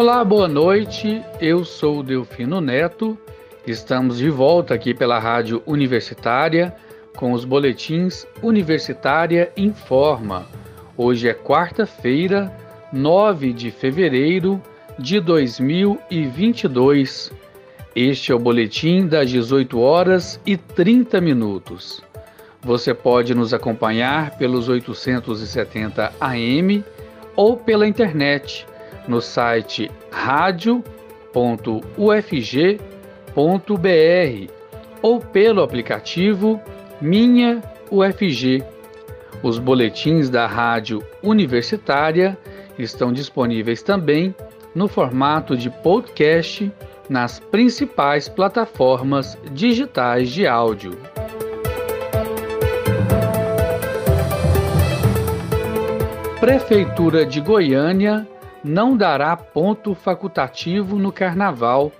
Olá, boa noite. Eu sou Delfino Neto. Estamos de volta aqui pela Rádio Universitária com os boletins Universitária Informa. Hoje é quarta-feira, 9 de fevereiro de 2022. Este é o boletim das 18 horas e 30 minutos. Você pode nos acompanhar pelos 870 AM ou pela internet no site radio.ufg.br ou pelo aplicativo Minha UFG. Os boletins da Rádio Universitária estão disponíveis também no formato de podcast nas principais plataformas digitais de áudio. Prefeitura de Goiânia não dará ponto facultativo no Carnaval.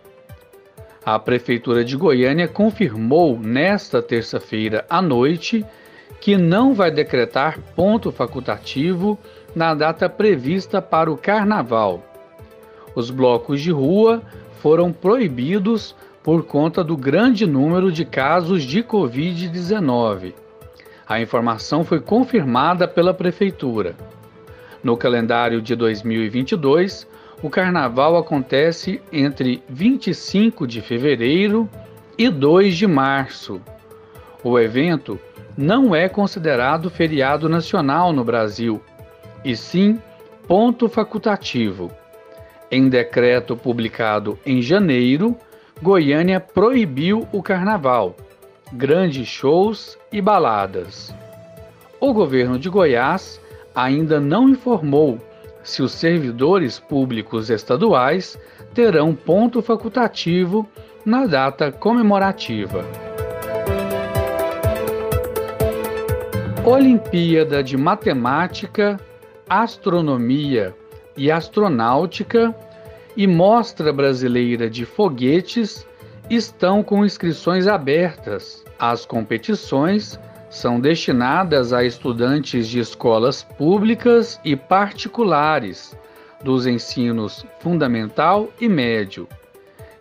A Prefeitura de Goiânia confirmou nesta terça-feira à noite que não vai decretar ponto facultativo na data prevista para o Carnaval. Os blocos de rua foram proibidos por conta do grande número de casos de Covid-19. A informação foi confirmada pela Prefeitura. No calendário de 2022, o carnaval acontece entre 25 de fevereiro e 2 de março. O evento não é considerado feriado nacional no Brasil, e sim ponto facultativo. Em decreto publicado em janeiro, Goiânia proibiu o carnaval, grandes shows e baladas. O governo de Goiás ainda não informou se os servidores públicos estaduais terão ponto facultativo na data comemorativa. Olimpíada de Matemática, Astronomia e Astronáutica e Mostra Brasileira de Foguetes estão com inscrições abertas. As competições são destinadas a estudantes de escolas públicas e particulares dos ensinos fundamental e médio.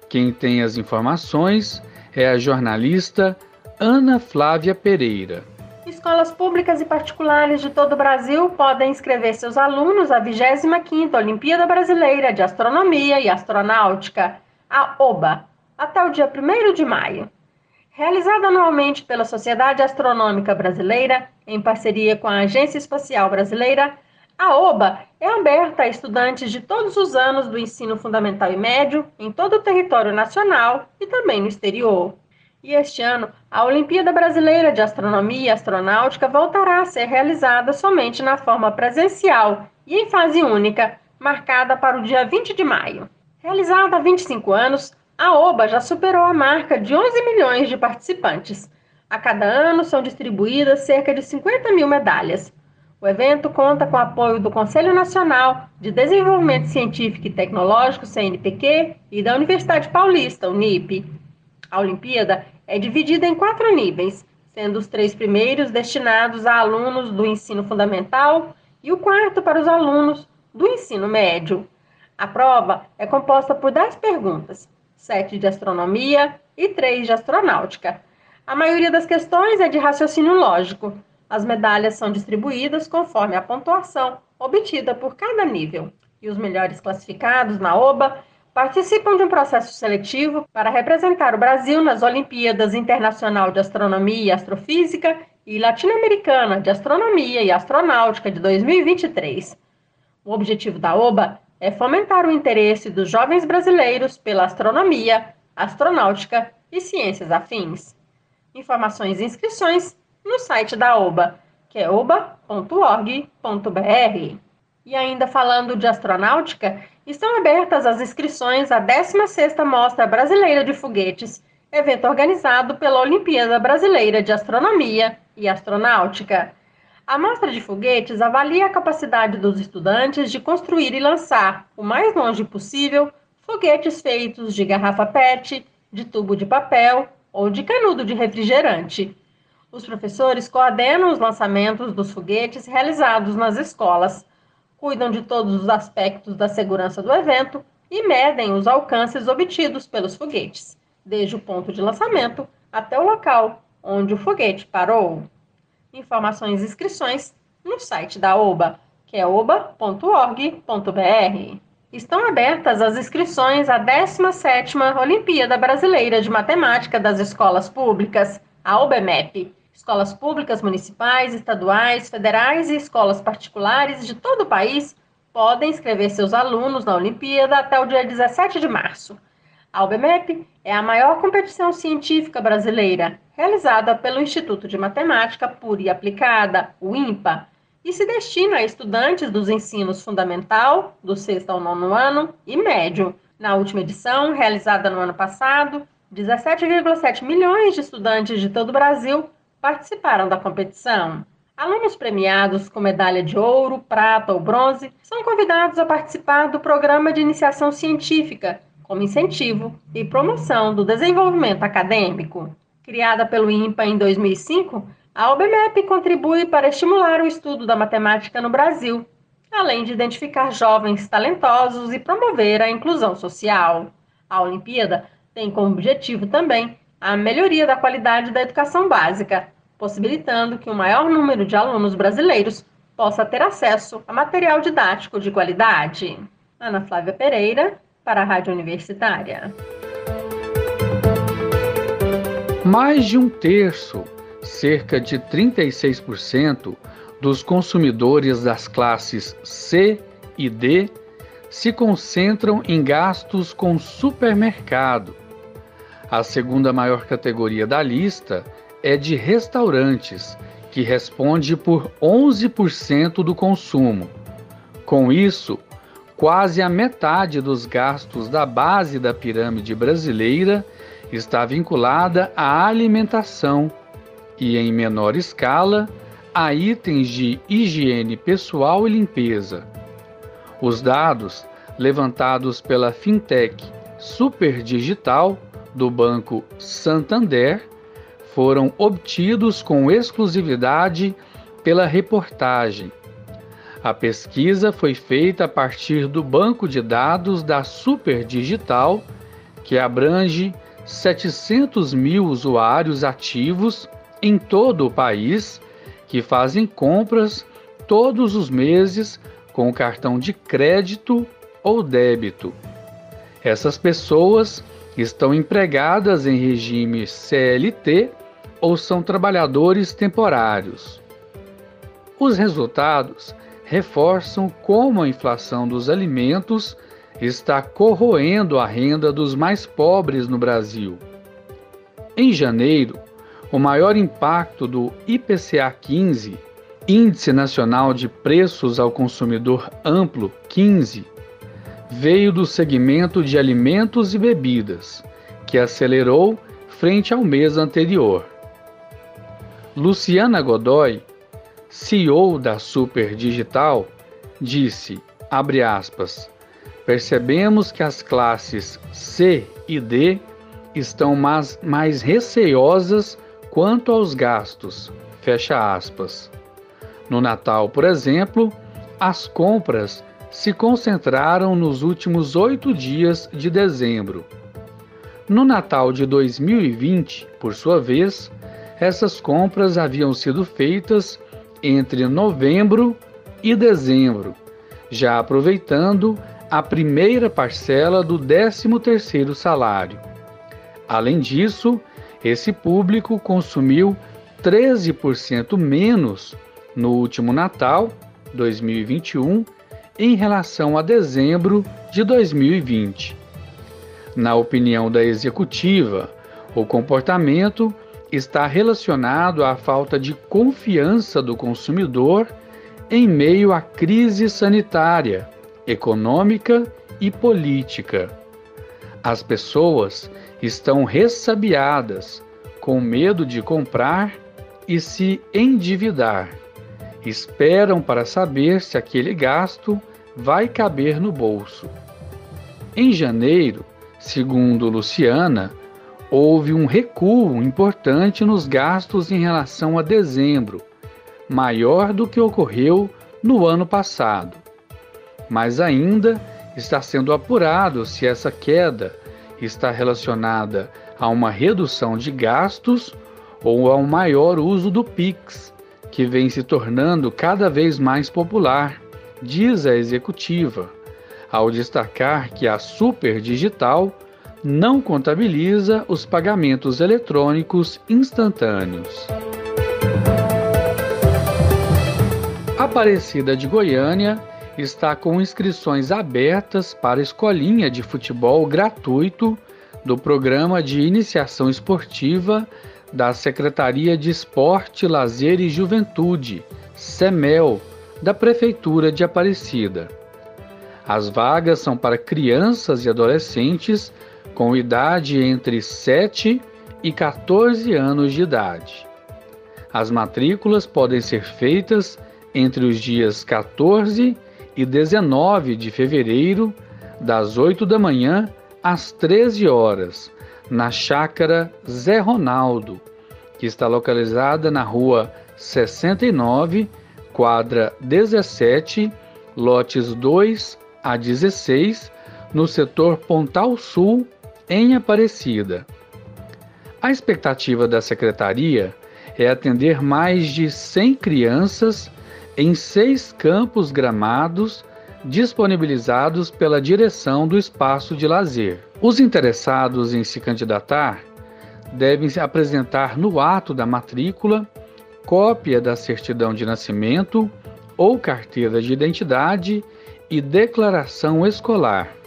Quem tem as informações é a jornalista Ana Flávia Pereira. Escolas públicas e particulares de todo o Brasil podem inscrever seus alunos à 25ª Olimpíada Brasileira de Astronomia e Astronáutica, a OBA, até o dia 1 de maio. Realizada anualmente pela Sociedade Astronômica Brasileira, em parceria com a Agência Espacial Brasileira, a OBA é aberta a estudantes de todos os anos do ensino fundamental e médio, em todo o território nacional e também no exterior. E este ano, a Olimpíada Brasileira de Astronomia e Astronáutica voltará a ser realizada somente na forma presencial e em fase única, marcada para o dia 20 de maio. Realizada há 25 anos, a OBA já superou a marca de 11 milhões de participantes. A cada ano são distribuídas cerca de 50 mil medalhas. O evento conta com apoio do Conselho Nacional de Desenvolvimento Científico e Tecnológico, CNPq, e da Universidade Paulista, UNIP. A Olimpíada é dividida em quatro níveis, sendo os três primeiros destinados a alunos do ensino fundamental e o quarto para os alunos do ensino médio. A prova é composta por 10 perguntas, sete de astronomia e três de astronáutica. A maioria das questões é de raciocínio lógico. As medalhas são distribuídas conforme a pontuação obtida por cada nível. E os melhores classificados na OBA participam de um processo seletivo para representar o Brasil nas Olimpíadas Internacional de Astronomia e Astrofísica e Latino-Americana de Astronomia e Astronáutica de 2023. O objetivo da OBA é fomentar o interesse dos jovens brasileiros pela astronomia, astronáutica e ciências afins. Informações e inscrições no site da OBA, que é oba.org.br. E ainda falando de astronáutica, estão abertas as inscrições à 16ª Mostra Brasileira de Foguetes, evento organizado pela Olimpíada Brasileira de Astronomia e Astronáutica. A mostra de foguetes avalia a capacidade dos estudantes de construir e lançar, o mais longe possível, foguetes feitos de garrafa PET, de tubo de papel ou de canudo de refrigerante. Os professores coordenam os lançamentos dos foguetes realizados nas escolas, cuidam de todos os aspectos da segurança do evento e medem os alcances obtidos pelos foguetes, desde o ponto de lançamento até o local onde o foguete parou. Informações e inscrições no site da OBA, que é oba.org.br. Estão abertas as inscrições à 17ª Olimpíada Brasileira de Matemática das Escolas Públicas, a OBMEP. Escolas públicas municipais, estaduais, federais e escolas particulares de todo o país podem inscrever seus alunos na Olimpíada até o dia 17 de março. A UBMEP é a maior competição científica brasileira, realizada pelo Instituto de Matemática Pura e Aplicada, o INPA, e se destina a estudantes dos ensinos fundamental, do sexto ao nono ano, e médio. Na última edição, realizada no ano passado, 17,7 milhões de estudantes de todo o Brasil participaram da competição. Alunos premiados com medalha de ouro, prata ou bronze são convidados a participar do programa de iniciação científica, como incentivo e promoção do desenvolvimento acadêmico. Criada pelo INPA em 2005, a OBMEP contribui para estimular o estudo da matemática no Brasil, além de identificar jovens talentosos e promover a inclusão social. A Olimpíada tem como objetivo também a melhoria da qualidade da educação básica, possibilitando que o um maior número de alunos brasileiros possa ter acesso a material didático de qualidade. Ana Flávia Pereira, para a Rádio Universitária. Mais de um terço, cerca de 36%, dos consumidores das classes C e D se concentram em gastos com supermercado. A segunda maior categoria da lista é de restaurantes, que responde por 11% do consumo. Com isso, quase a metade dos gastos da base da pirâmide brasileira está vinculada à alimentação e, em menor escala, a itens de higiene pessoal e limpeza. Os dados levantados pela fintech Superdigital do Banco Santander foram obtidos com exclusividade pela reportagem. A pesquisa foi feita a partir do banco de dados da Superdigital, que abrange 700 mil usuários ativos em todo o país que fazem compras todos os meses com cartão de crédito ou débito. Essas pessoas estão empregadas em regime CLT ou são trabalhadores temporários. Os resultados reforçam como a inflação dos alimentos está corroendo a renda dos mais pobres no Brasil. Em janeiro, o maior impacto do IPCA 15, Índice Nacional de Preços ao Consumidor Amplo 15, veio do segmento de alimentos e bebidas, que acelerou frente ao mês anterior. Luciana Godoy, CEO da Super Digital, disse, abre aspas, percebemos que as classes C e D estão mais, mais receiosas quanto aos gastos, fecha aspas. No Natal, por exemplo, as compras se concentraram nos últimos oito dias de dezembro. No Natal de 2020, por sua vez, essas compras haviam sido feitas entre novembro e dezembro, já aproveitando a primeira parcela do 13º salário. Além disso, esse público consumiu 13% menos no último Natal 2021 em relação a dezembro de 2020. Na opinião da executiva, o comportamento está relacionado à falta de confiança do consumidor em meio à crise sanitária, econômica e política. As pessoas estão ressabiadas, com medo de comprar e se endividar. Esperam para saber se aquele gasto vai caber no bolso. Em janeiro, segundo Luciana, houve um recuo importante nos gastos em relação a dezembro, maior do que ocorreu no ano passado. Mas ainda está sendo apurado se essa queda está relacionada a uma redução de gastos ou a um maior uso do Pix, que vem se tornando cada vez mais popular, diz a executiva, ao destacar que a Super Digital não contabiliza os pagamentos eletrônicos instantâneos. Aparecida de Goiânia está com inscrições abertas para escolinha de futebol gratuito do Programa de Iniciação Esportiva da Secretaria de Esporte, Lazer e Juventude, SEMEL, da Prefeitura de Aparecida. As vagas são para crianças e adolescentes com idade entre 7 e 14 anos de idade. As matrículas podem ser feitas entre os dias 14 e 19 de fevereiro, das 8 da manhã às 13 horas, na chácara Zé Ronaldo, que está localizada na rua 69, quadra 17, lotes 2 a 16, no setor Pontal Sul, em Aparecida. A expectativa da secretaria é atender mais de 100 crianças em seis campos gramados disponibilizados pela direção do espaço de lazer. Os interessados em se candidatar devem se apresentar no ato da matrícula cópia da certidão de nascimento ou carteira de identidade e declaração escolar.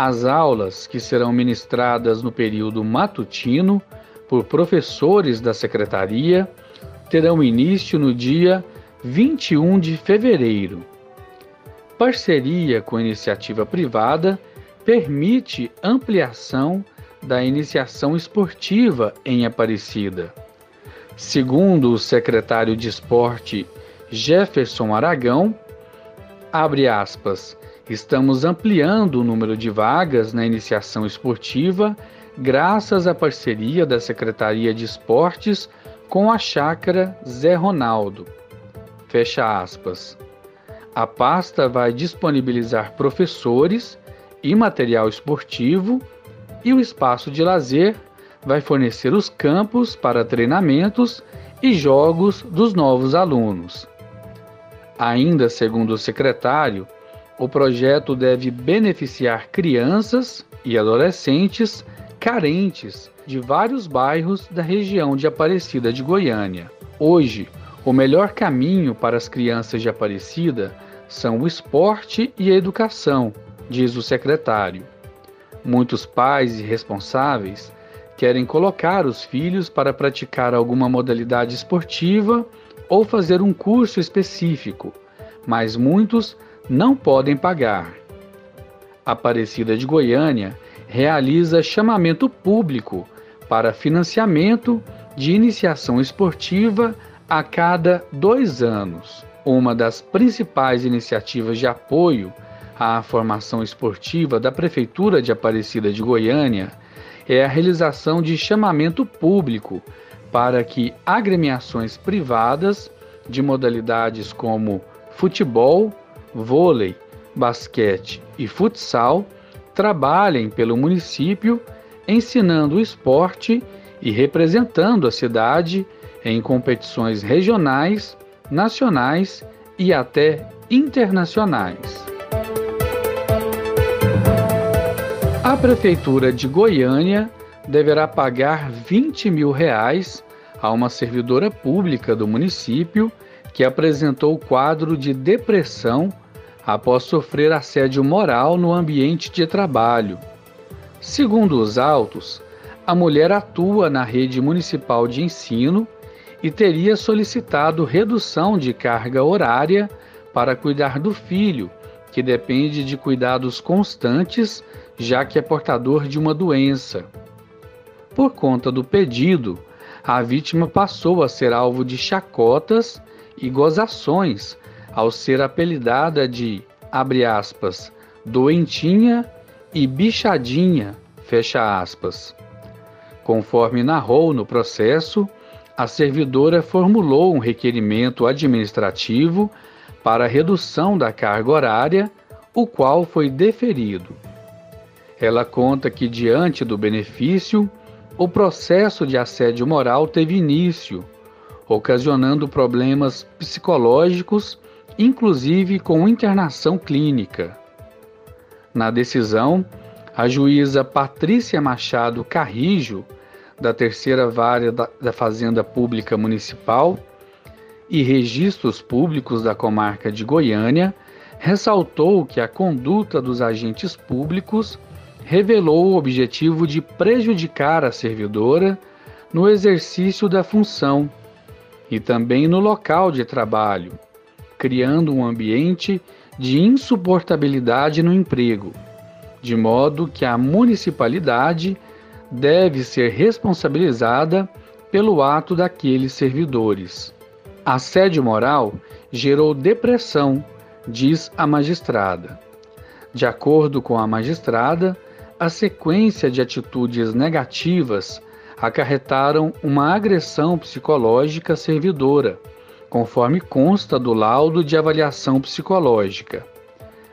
As aulas, que serão ministradas no período matutino por professores da secretaria, terão início no dia 21 de fevereiro. Parceria com iniciativa privada permite ampliação da iniciação esportiva em Aparecida. Segundo o secretário de Esporte Jefferson Aragão, abre aspas, estamos ampliando o número de vagas na iniciação esportiva graças à parceria da Secretaria de Esportes com a Chácara Zé Ronaldo. Fecha aspas. A pasta vai disponibilizar professores e material esportivo e o espaço de lazer vai fornecer os campos para treinamentos e jogos dos novos alunos. Ainda segundo o secretário, o projeto deve beneficiar crianças e adolescentes carentes de vários bairros da região de Aparecida de Goiânia. Hoje, o melhor caminho para as crianças de Aparecida são o esporte e a educação, diz o secretário. Muitos pais e responsáveis querem colocar os filhos para praticar alguma modalidade esportiva ou fazer um curso específico, mas muitos não podem pagar. Aparecida de Goiânia realiza chamamento público para financiamento de iniciação esportiva a cada dois anos. Uma das principais iniciativas de apoio à formação esportiva da Prefeitura de Aparecida de Goiânia é a realização de chamamento público para que agremiações privadas de modalidades como futebol, vôlei, basquete e futsal trabalhem pelo município ensinando o esporte e representando a cidade em competições regionais, nacionais e até internacionais. A Prefeitura de Goiânia deverá pagar 20 mil reais a uma servidora pública do município que apresentou quadro de depressão após sofrer assédio moral no ambiente de trabalho. Segundo os autos, a mulher atua na rede municipal de ensino e teria solicitado redução de carga horária para cuidar do filho, que depende de cuidados constantes, já que é portador de uma doença. Por conta do pedido, a vítima passou a ser alvo de chacotas e gozações ao ser apelidada de, abre aspas, doentinha e bichadinha, fecha aspas. Conforme narrou no processo, a servidora formulou um requerimento administrativo para redução da carga horária, o qual foi deferido. Ela conta que, diante do benefício, o processo de assédio moral teve início, ocasionando problemas psicológicos, inclusive com internação clínica. Na decisão, a juíza Patrícia Machado Carrijo, da Terceira Vara da Fazenda Pública Municipal e Registros Públicos da Comarca de Goiânia, ressaltou que a conduta dos agentes públicos revelou o objetivo de prejudicar a servidora no exercício da função e também no local de trabalho, criando um ambiente de insuportabilidade no emprego, de modo que a municipalidade deve ser responsabilizada pelo ato daqueles servidores. Assédio moral gerou depressão, diz a magistrada. De acordo com a magistrada, a sequência de atitudes negativas acarretaram uma agressão psicológica servidora, conforme consta do laudo de avaliação psicológica.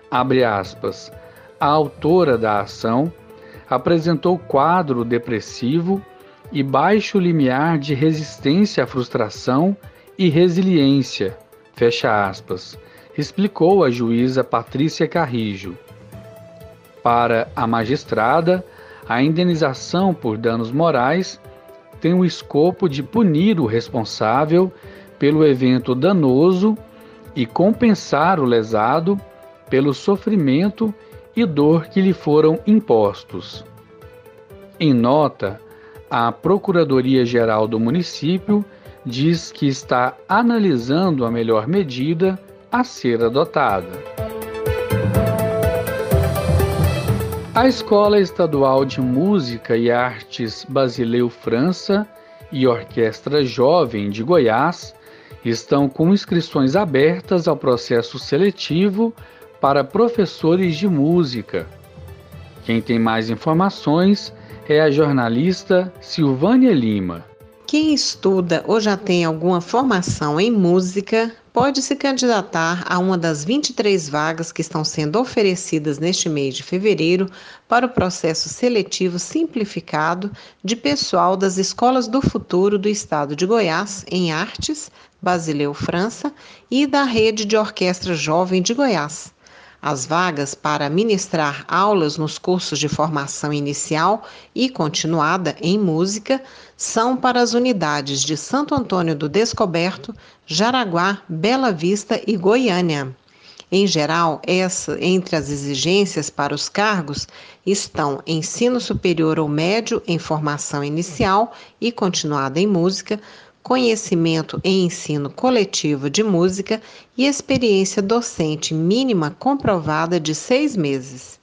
Abre aspas. A autora da ação apresentou quadro depressivo e baixo limiar de resistência à frustração e resiliência, fecha aspas, explicou a juíza Patrícia Carrijo. Para a magistrada, a indenização por danos morais tem o escopo de punir o responsável pelo evento danoso e compensar o lesado pelo sofrimento e dor que lhe foram impostos. Em nota, a Procuradoria-Geral do município diz que está analisando a melhor medida a ser adotada. A Escola Estadual de Música e Artes Basileu França e Orquestra Jovem de Goiás estão com inscrições abertas ao processo seletivo para professores de música. Quem tem mais informações é a jornalista Silvânia Lima. Quem estuda ou já tem alguma formação em música pode se candidatar a uma das 23 vagas que estão sendo oferecidas neste mês de fevereiro para o processo seletivo simplificado de pessoal das Escolas do Futuro do Estado de Goiás em Artes, Basileu, França, e da Rede de Orquestra Jovem de Goiás. As vagas para ministrar aulas nos cursos de formação inicial e continuada em música são para as unidades de Santo Antônio do Descoberto, Jaraguá, Bela Vista e Goiânia. Em geral, essa, entre as exigências para os cargos estão ensino superior ou médio em formação inicial e continuada em música, conhecimento em ensino coletivo de música e experiência docente mínima comprovada de seis meses.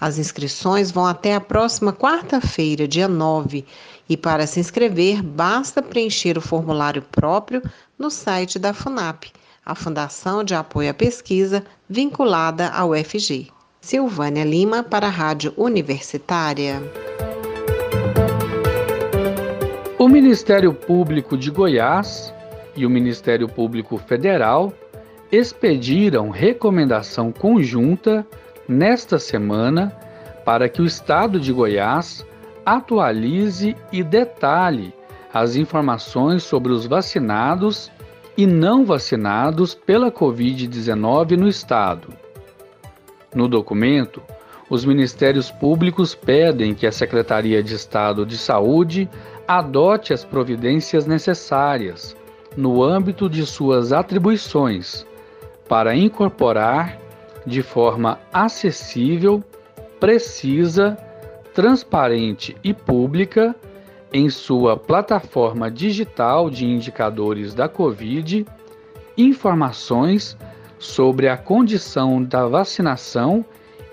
As inscrições vão até a próxima quarta-feira, dia 9, e para se inscrever basta preencher o formulário próprio no site da FUNAP, a Fundação de Apoio à Pesquisa vinculada ao UFG. Silvânia Lima para a Rádio Universitária. O Ministério Público de Goiás e o Ministério Público Federal expediram recomendação conjunta nesta semana para que o Estado de Goiás atualize e detalhe as informações sobre os vacinados e não vacinados pela Covid-19 no Estado. No documento, os ministérios públicos pedem que a Secretaria de Estado de Saúde adote as providências necessárias, no âmbito de suas atribuições, para incorporar de forma acessível, precisa, transparente e pública em sua plataforma digital de indicadores da Covid informações sobre a condição da vacinação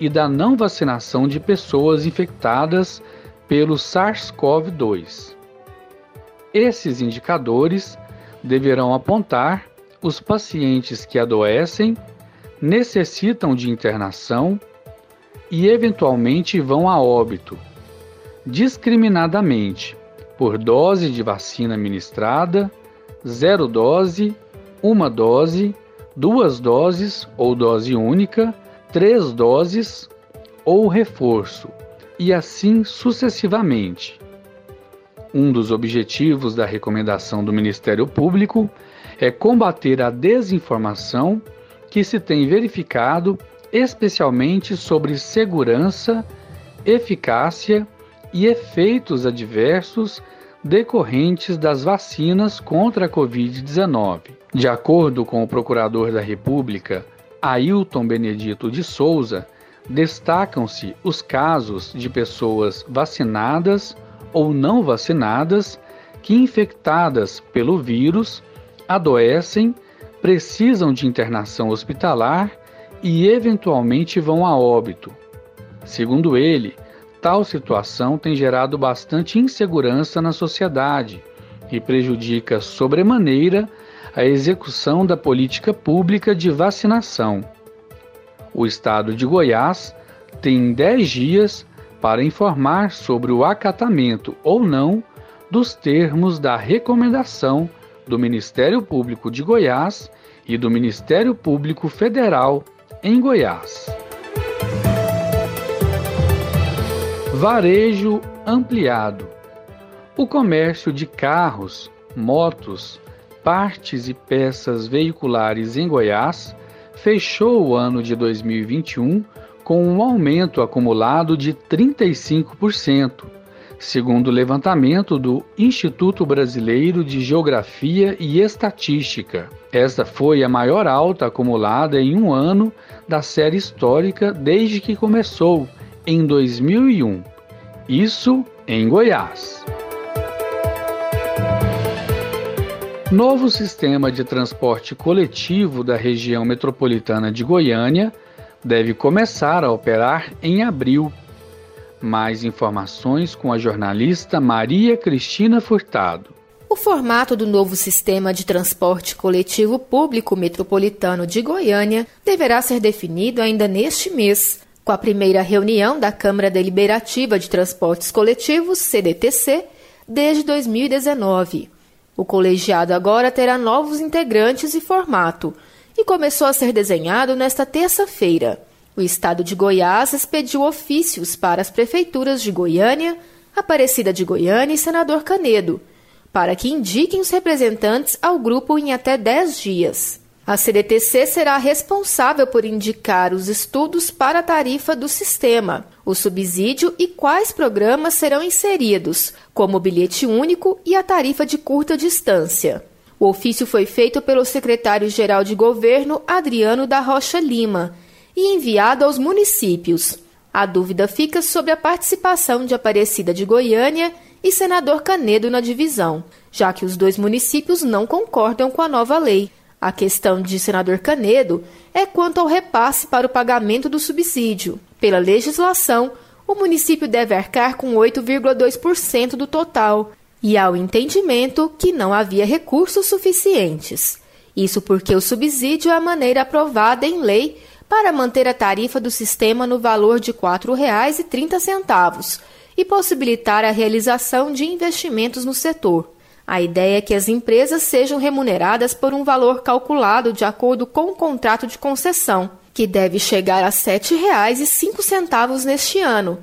e da não vacinação de pessoas infectadas pelo SARS-CoV-2. Esses indicadores deverão apontar os pacientes que adoecem, necessitam de internação e eventualmente vão a óbito, discriminadamente por dose de vacina ministrada, zero dose, uma dose, duas doses ou dose única, três doses ou reforço, e assim sucessivamente. Um dos objetivos da recomendação do Ministério Público é combater a desinformação que se tem verificado, especialmente sobre segurança, eficácia e efeitos adversos decorrentes das vacinas contra a Covid-19. De acordo com o Procurador da República, Ailton Benedito de Souza, destacam-se os casos de pessoas vacinadas ou não vacinadas que, infectadas pelo vírus, adoecem, precisam de internação hospitalar e, eventualmente, vão a óbito. Segundo ele, tal situação tem gerado bastante insegurança na sociedade e prejudica sobremaneira a execução da política pública de vacinação. O estado de Goiás tem 10 dias para informar sobre o acatamento ou não dos termos da recomendação do Ministério Público de Goiás e do Ministério Público Federal em Goiás. Varejo ampliado. O comércio de carros, motos, partes e peças veiculares em Goiás fechou o ano de 2021 com um aumento acumulado de 35%, segundo o levantamento do Instituto Brasileiro de Geografia e Estatística. Esta foi a maior alta acumulada em um ano da série histórica desde que começou, em 2001. Isso em Goiás. Novo sistema de transporte coletivo da região metropolitana de Goiânia deve começar a operar em abril. Mais informações com a jornalista Maria Cristina Furtado. O formato do novo sistema de transporte coletivo público metropolitano de Goiânia deverá ser definido ainda neste mês, com a primeira reunião da Câmara Deliberativa de Transportes Coletivos, CDTC, desde 2019. O colegiado agora terá novos integrantes e formato, e começou a ser desenhado nesta terça-feira. O estado de Goiás expediu ofícios para as prefeituras de Goiânia, Aparecida de Goiânia e Senador Canedo, para que indiquem os representantes ao grupo em até 10 dias. A CDTC será responsável por indicar os estudos para a tarifa do sistema, o subsídio e quais programas serão inseridos, como o bilhete único e a tarifa de curta distância. O ofício foi feito pelo secretário-geral de governo Adriano da Rocha Lima e enviado aos municípios. A dúvida fica sobre a participação de Aparecida de Goiânia e Senador Canedo na divisão, já que os dois municípios não concordam com a nova lei. A questão de Senador Canedo é quanto ao repasse para o pagamento do subsídio. Pela legislação, o município deve arcar com 8,2% do total, e ao entendimento que não havia recursos suficientes. Isso porque o subsídio é a maneira aprovada em lei para manter a tarifa do sistema no valor de R$ 4,30 e possibilitar a realização de investimentos no setor. A ideia é que as empresas sejam remuneradas por um valor calculado de acordo com o contrato de concessão, que deve chegar a R$ 7,05 neste ano,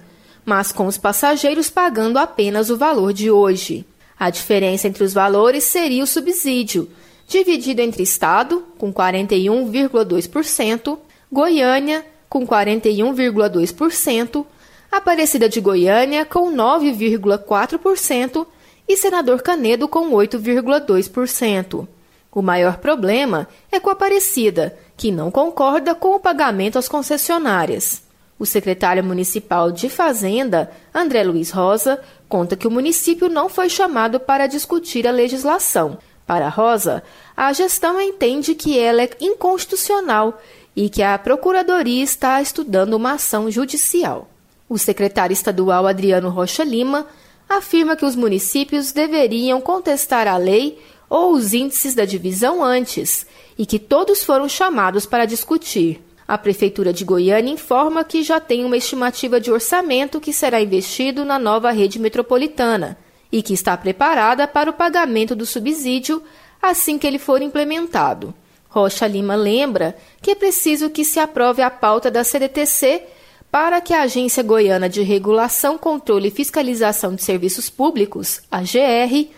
mas com os passageiros pagando apenas o valor de hoje. A diferença entre os valores seria o subsídio, dividido entre Estado, com 41,2%, Goiânia, com 41,2%, Aparecida de Goiânia, com 9,4% e Senador Canedo, com 8,2%. O maior problema é com Aparecida, que não concorda com o pagamento às concessionárias. O secretário municipal de Fazenda, André Luiz Rosa, conta que o município não foi chamado para discutir a legislação. Para Rosa, a gestão entende que ela é inconstitucional e que a Procuradoria está estudando uma ação judicial. O secretário estadual Adriano Rocha Lima afirma que os municípios deveriam contestar a lei ou os índices da divisão antes e que todos foram chamados para discutir. A Prefeitura de Goiânia informa que já tem uma estimativa de orçamento que será investido na nova rede metropolitana e que está preparada para o pagamento do subsídio assim que ele for implementado. Rocha Lima lembra que é preciso que se aprove a pauta da CDTC para que a Agência Goiana de Regulação, Controle e Fiscalização de Serviços Públicos, AGR,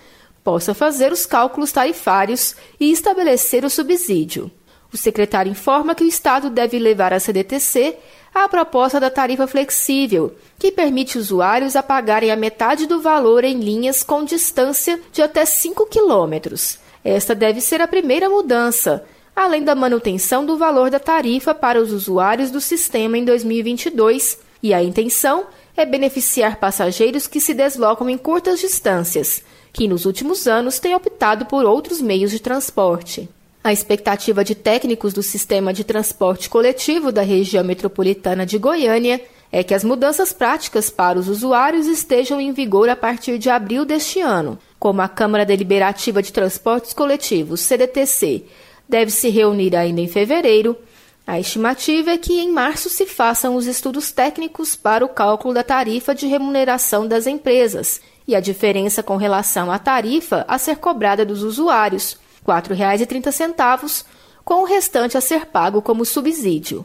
possa fazer os cálculos tarifários e estabelecer o subsídio. O secretário informa que o Estado deve levar à CDTC a proposta da tarifa flexível, que permite usuários a pagarem a metade do valor em linhas com distância de até 5 quilômetros. Esta deve ser a primeira mudança, além da manutenção do valor da tarifa para os usuários do sistema em 2022, e a intenção é beneficiar passageiros que se deslocam em curtas distâncias, que nos últimos anos têm optado por outros meios de transporte. A expectativa de técnicos do sistema de transporte coletivo da região metropolitana de Goiânia é que as mudanças práticas para os usuários estejam em vigor a partir de abril deste ano, como a Câmara Deliberativa de Transportes Coletivos, CDTC, deve se reunir ainda em fevereiro. A estimativa é que em março se façam os estudos técnicos para o cálculo da tarifa de remuneração das empresas e a diferença com relação à tarifa a ser cobrada dos usuários R$ 4,30, com o restante a ser pago como subsídio.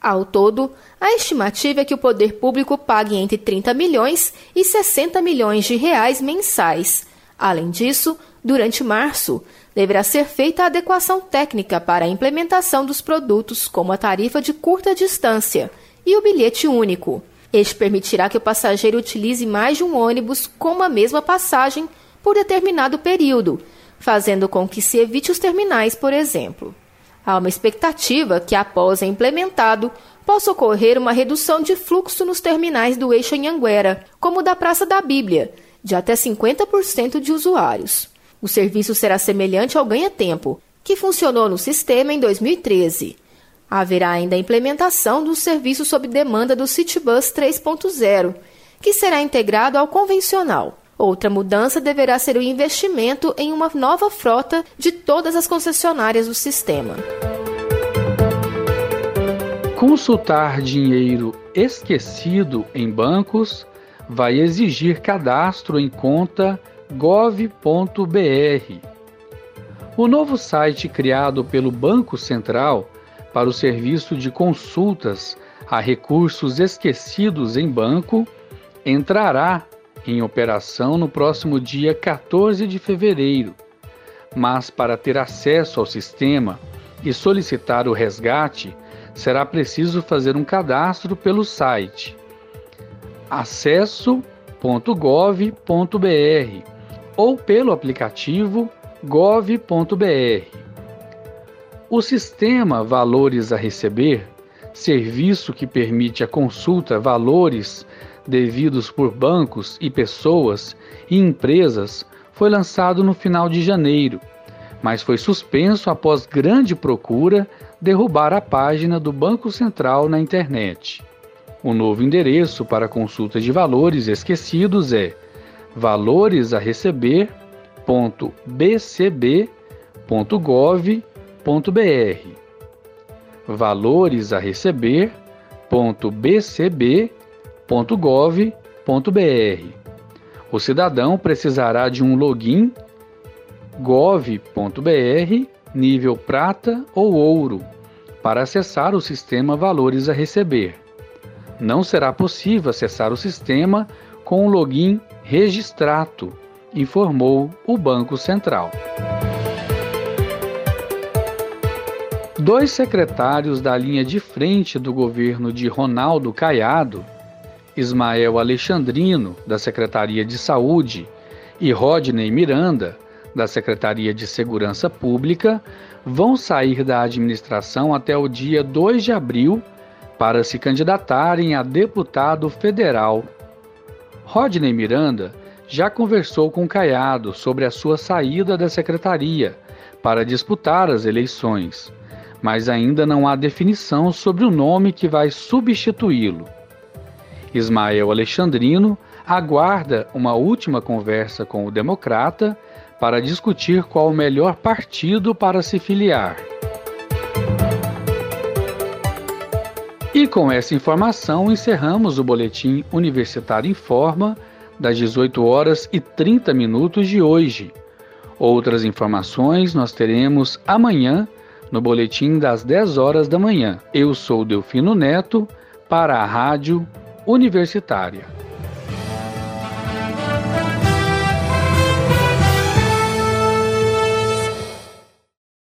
Ao todo, a estimativa é que o poder público pague entre 30 milhões e 60 milhões de reais mensais. Além disso, durante março, deverá ser feita a adequação técnica para a implementação dos produtos, como a tarifa de curta distância e o bilhete único. Este permitirá que o passageiro utilize mais de um ônibus com a mesma passagem por determinado período, fazendo com que se evite os terminais, por exemplo. Há uma expectativa que, após ser implementado, possa ocorrer uma redução de fluxo nos terminais do eixo Anhanguera, como o da Praça da Bíblia, de até 50% de usuários. O serviço será semelhante ao ganha-tempo, que funcionou no sistema em 2013. Haverá ainda a implementação do serviço sob demanda do Citybus 3.0, que será integrado ao convencional. Outra mudança deverá ser o investimento em uma nova frota de todas as concessionárias do sistema. Consultar dinheiro esquecido em bancos vai exigir cadastro em conta gov.br. O novo site criado pelo Banco Central para o serviço de consultas a recursos esquecidos em banco entrará em operação no próximo dia 14 de fevereiro. Mas para ter acesso ao sistema e solicitar o resgate, será preciso fazer um cadastro pelo site acesso.gov.br ou pelo aplicativo gov.br. O sistema Valores a Receber, serviço que permite a consulta valores devidos por bancos e pessoas e empresas, foi lançado no final de janeiro, mas foi suspenso após grande procura derrubar a página do Banco Central na internet. O novo endereço para consulta de valores esquecidos é valores a receber.bcb.gov.br. Valores a receber.bcb.gov.br. O cidadão precisará de um login gov.br nível prata ou ouro para acessar o sistema Valores a Receber. Não será possível acessar o sistema com o login registrato, informou o Banco Central. Dois secretários da linha de frente do governo de Ronaldo Caiado, Ismael Alexandrino, da Secretaria de Saúde, e Rodney Miranda, da Secretaria de Segurança Pública, vão sair da administração até o dia 2 de abril para se candidatarem a deputado federal Rodney Miranda já conversou com Caiado sobre a sua saída da secretaria para disputar as eleições, mas ainda não há definição sobre o nome que vai substituí-lo. Ismael Alexandrino aguarda uma última conversa com o democrata para discutir qual o melhor partido para se filiar. E com essa informação encerramos o boletim Universitário em Forma das 18 horas e 30 minutos de hoje. Outras informações nós teremos amanhã no boletim das 10 horas da manhã. Eu sou Delfino Neto para a Rádio Universitária.